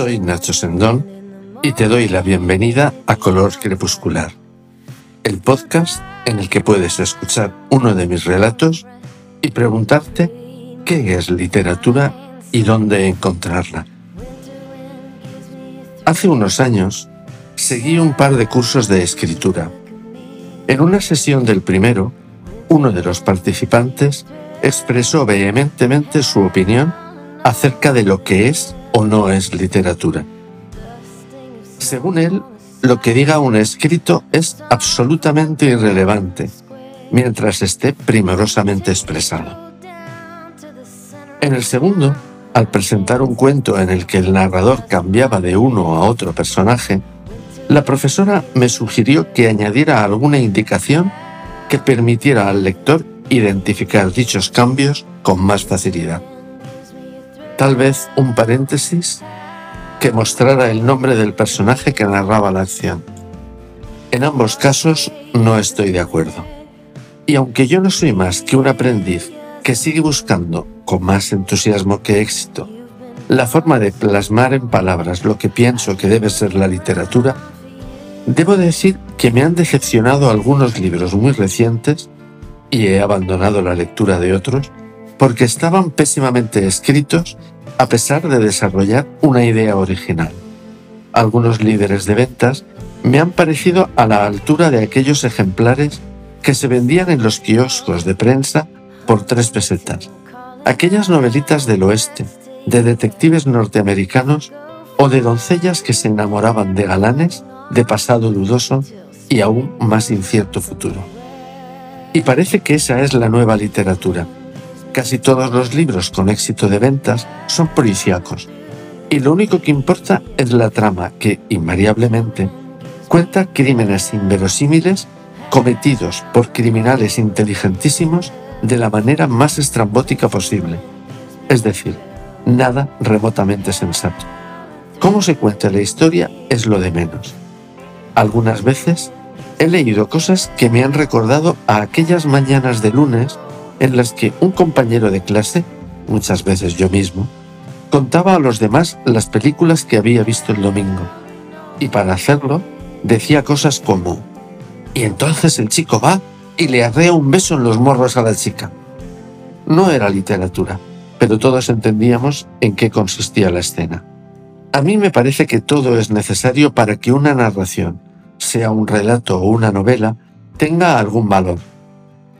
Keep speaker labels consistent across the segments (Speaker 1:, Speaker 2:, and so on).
Speaker 1: Soy Nacho Sendón y te doy la bienvenida a Color Crepuscular, el podcast en el que puedes escuchar uno de mis relatos y preguntarte qué es literatura y dónde encontrarla. Hace unos años seguí un par de cursos de escritura. En una sesión del primero, uno de los participantes expresó vehementemente su opinión acerca de lo que es o no es literatura. Según él, lo que diga un escrito es absolutamente irrelevante, mientras esté primorosamente expresado. En el segundo, al presentar un cuento en el que el narrador cambiaba de uno a otro personaje, la profesora me sugirió que añadiera alguna indicación que permitiera al lector identificar dichos cambios con más facilidad. Tal vez un paréntesis que mostrara el nombre del personaje que narraba la acción. En ambos casos no estoy de acuerdo. Y aunque yo no soy más que un aprendiz que sigue buscando, con más entusiasmo que éxito, la forma de plasmar en palabras lo que pienso que debe ser la literatura, debo decir que me han decepcionado algunos libros muy recientes y he abandonado la lectura de otros porque estaban pésimamente escritos a pesar de desarrollar una idea original. Algunos líderes de ventas me han parecido a la altura de aquellos ejemplares que se vendían en los kioscos de prensa por tres pesetas. Aquellas novelitas del oeste, de detectives norteamericanos o de doncellas que se enamoraban de galanes de pasado dudoso y aún más incierto futuro. Y parece que esa es la nueva literatura. Casi todos los libros con éxito de ventas son policíacos. Y lo único que importa es la trama que, invariablemente, cuenta crímenes inverosímiles cometidos por criminales inteligentísimos de la manera más estrambótica posible. Es decir, nada remotamente sensato. Cómo se cuenta la historia es lo de menos. Algunas veces he leído cosas que me han recordado a aquellas mañanas de lunes en las que un compañero de clase, muchas veces yo mismo, contaba a los demás las películas que había visto el domingo. Y para hacerlo, decía cosas como, y entonces el chico va y le arrea un beso en los morros a la chica. No era literatura, pero todos entendíamos en qué consistía la escena. A mí me parece que todo es necesario para que una narración, sea un relato o una novela, tenga algún valor.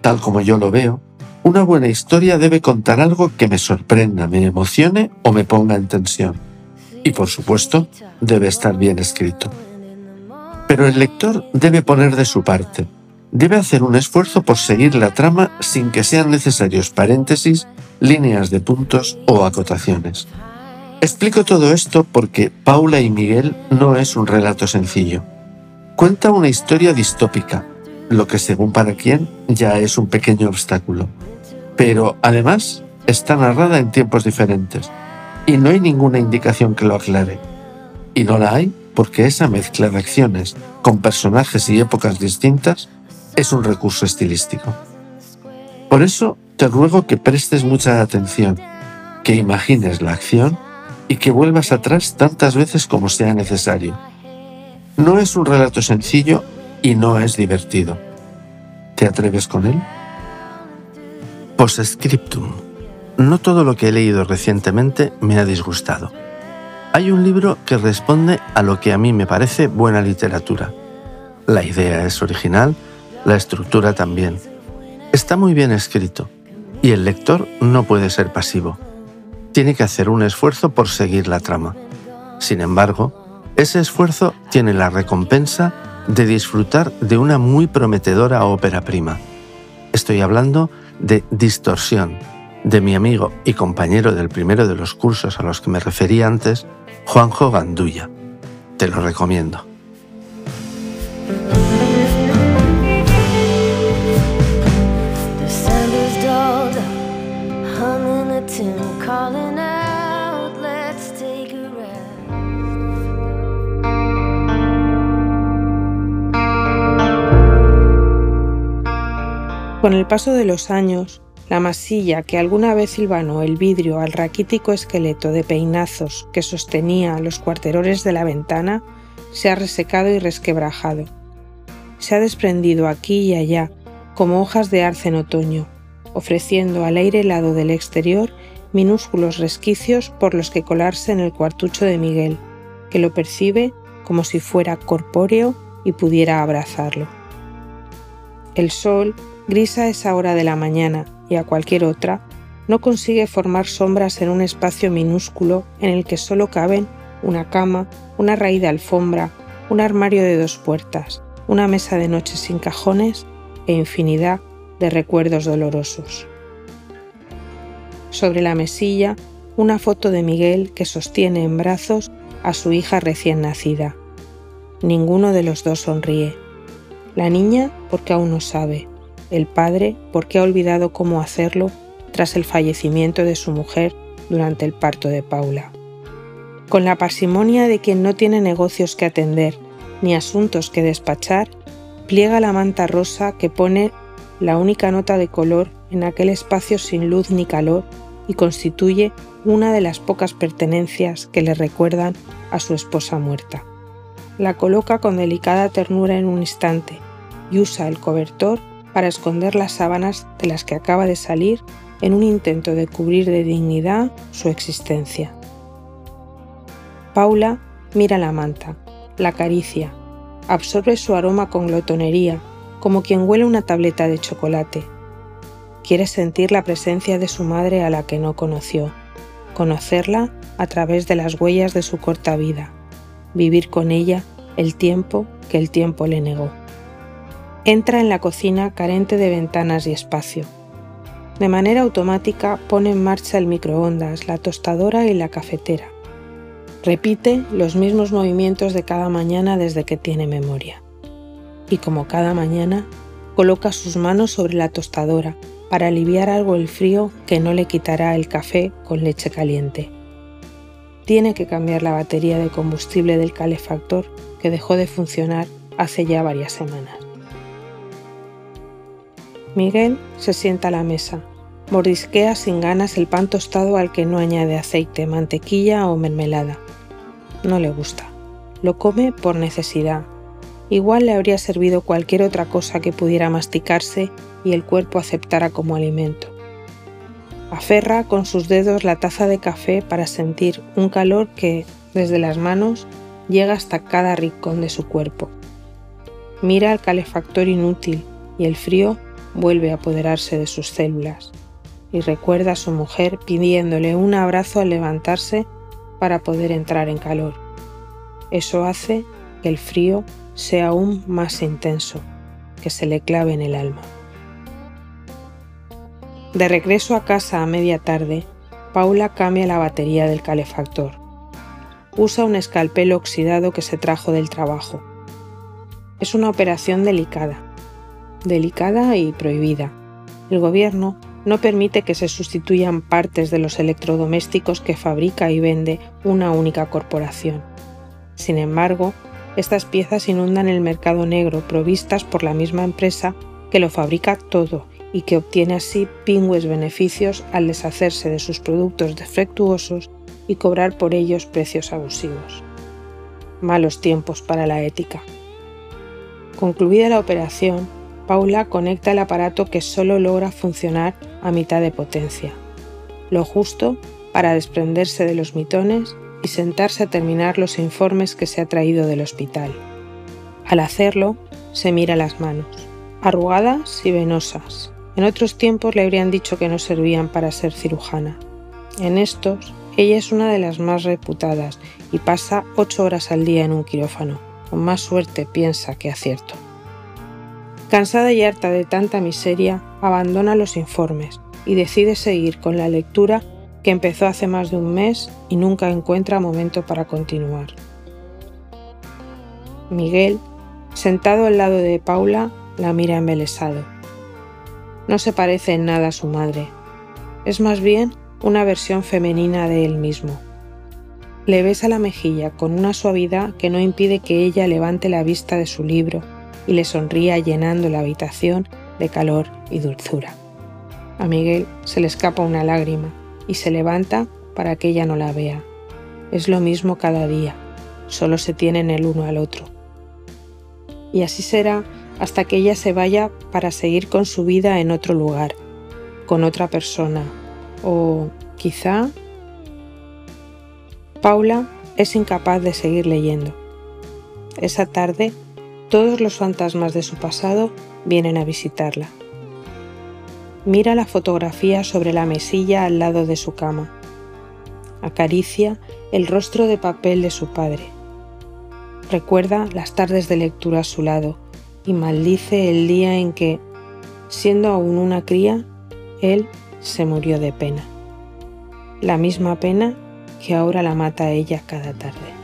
Speaker 1: Tal como yo lo veo, una buena historia debe contar algo que me sorprenda, me emocione o me ponga en tensión. Y por supuesto, debe estar bien escrito. Pero el lector debe poner de su parte, debe hacer un esfuerzo por seguir la trama sin que sean necesarios paréntesis, líneas de puntos o acotaciones. Explico todo esto porque Paula y Miguel no es un relato sencillo. Cuenta una historia distópica, lo que según para quien ya es un pequeño obstáculo. Pero además está narrada en tiempos diferentes y no hay ninguna indicación que lo aclare. Y no la hay porque esa mezcla de acciones con personajes y épocas distintas es un recurso estilístico. Por eso te ruego que prestes mucha atención, que imagines la acción y que vuelvas atrás tantas veces como sea necesario no es un relato sencillo y no es divertido. ¿Te atreves con él? Postscriptum. No todo lo que he leído recientemente me ha disgustado. Hay un libro que responde a lo que a mí me parece buena literatura. La idea es original, la estructura también. Está muy bien escrito y el lector no puede ser pasivo. Tiene que hacer un esfuerzo por seguir la trama. Sin embargo, ese esfuerzo tiene la recompensa de disfrutar de una muy prometedora ópera prima. Estoy hablando de Distorsión, de mi amigo y compañero del primero de los cursos a los que me referí antes, Juanjo Gandulla. Te lo recomiendo.
Speaker 2: Con el paso de los años, la masilla que alguna vez silvanó el vidrio al raquítico esqueleto de peinazos que sostenía los cuarterones de la ventana, se ha resecado y resquebrajado. Se ha desprendido aquí y allá, como hojas de arce en otoño, ofreciendo al aire helado del exterior minúsculos resquicios por los que colarse en el cuartucho de Miguel, que lo percibe como si fuera corpóreo y pudiera abrazarlo. El sol, gris a esa hora de la mañana y a cualquier otra, no consigue formar sombras en un espacio minúsculo en el que solo caben una cama, una raíz de alfombra, un armario de dos puertas, una mesa de noche sin cajones e infinidad de recuerdos dolorosos. Sobre la mesilla, una foto de Miguel que sostiene en brazos a su hija recién nacida. Ninguno de los dos sonríe. La niña porque aún no sabe, el padre porque ha olvidado cómo hacerlo tras el fallecimiento de su mujer durante el parto de Paula. Con la parsimonia de quien no tiene negocios que atender ni asuntos que despachar, pliega la manta rosa que pone la única nota de color en aquel espacio sin luz ni calor y constituye una de las pocas pertenencias que le recuerdan a su esposa muerta. La coloca con delicada ternura en un instante y usa el cobertor para esconder las sábanas de las que acaba de salir en un intento de cubrir de dignidad su existencia. Paula mira la manta, la acaricia, absorbe su aroma con glotonería, como quien huele una tableta de chocolate. Quiere sentir la presencia de su madre a la que no conoció, conocerla a través de las huellas de su corta vida, vivir con ella el tiempo que el tiempo le negó. Entra en la cocina carente de ventanas y espacio. De manera automática pone en marcha el microondas, la tostadora y la cafetera. Repite los mismos movimientos de cada mañana desde que tiene memoria. Y como cada mañana, coloca sus manos sobre la tostadora para aliviar algo el frío que no le quitará el café con leche caliente. Tiene que cambiar la batería de combustible del calefactor que dejó de funcionar hace ya varias semanas. Miguel se sienta a la mesa, mordisquea sin ganas el pan tostado al que no añade aceite, mantequilla o mermelada no le gusta. Lo come por necesidad. Igual le habría servido cualquier otra cosa que pudiera masticarse y el cuerpo aceptara como alimento. Aferra con sus dedos la taza de café para sentir un calor que, desde las manos, llega hasta cada rincón de su cuerpo. Mira al calefactor inútil y el frío vuelve a apoderarse de sus células. Y recuerda a su mujer pidiéndole un abrazo al levantarse para poder entrar en calor. Eso hace que el frío sea aún más intenso, que se le clave en el alma. De regreso a casa a media tarde, Paula cambia la batería del calefactor. Usa un escalpelo oxidado que se trajo del trabajo. Es una operación delicada, delicada y prohibida. El gobierno no permite que se sustituyan partes de los electrodomésticos que fabrica y vende una única corporación. Sin embargo, estas piezas inundan el mercado negro provistas por la misma empresa que lo fabrica todo y que obtiene así pingües beneficios al deshacerse de sus productos defectuosos y cobrar por ellos precios abusivos. Malos tiempos para la ética. Concluida la operación, Paula conecta el aparato que solo logra funcionar a mitad de potencia, lo justo para desprenderse de los mitones y sentarse a terminar los informes que se ha traído del hospital. Al hacerlo, se mira las manos, arrugadas y venosas. En otros tiempos le habrían dicho que no servían para ser cirujana. En estos, ella es una de las más reputadas y pasa ocho horas al día en un quirófano. Con más suerte piensa que acierto. Cansada y harta de tanta miseria, abandona los informes y decide seguir con la lectura que empezó hace más de un mes y nunca encuentra momento para continuar. Miguel, sentado al lado de Paula, la mira embelesado. No se parece en nada a su madre. Es más bien una versión femenina de él mismo. Le besa la mejilla con una suavidad que no impide que ella levante la vista de su libro y le sonría llenando la habitación de calor y dulzura. A Miguel se le escapa una lágrima y se levanta para que ella no la vea. Es lo mismo cada día, solo se tienen el uno al otro. Y así será hasta que ella se vaya para seguir con su vida en otro lugar, con otra persona, o quizá... Paula es incapaz de seguir leyendo. Esa tarde, todos los fantasmas de su pasado vienen a visitarla. Mira la fotografía sobre la mesilla al lado de su cama. Acaricia el rostro de papel de su padre. Recuerda las tardes de lectura a su lado y maldice el día en que, siendo aún una cría, él se murió de pena. La misma pena que ahora la mata ella cada tarde.